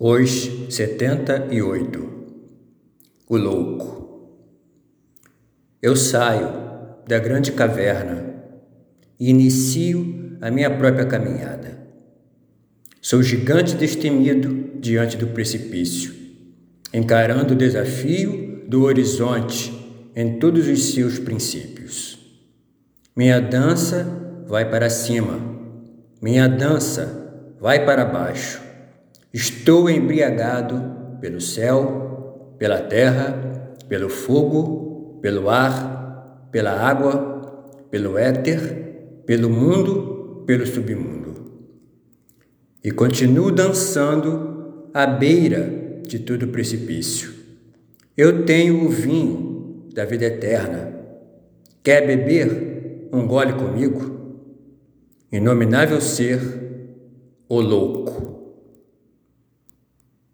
Os setenta e oito O louco Eu saio da grande caverna e inicio a minha própria caminhada. Sou gigante destemido diante do precipício, encarando o desafio do horizonte em todos os seus princípios. Minha dança vai para cima, minha dança vai para baixo Estou embriagado pelo céu, pela terra, pelo fogo, pelo ar, pela água, pelo éter, pelo mundo, pelo submundo. E continuo dançando à beira de todo precipício. Eu tenho o vinho da vida eterna. Quer beber um gole comigo? Inominável ser, o louco.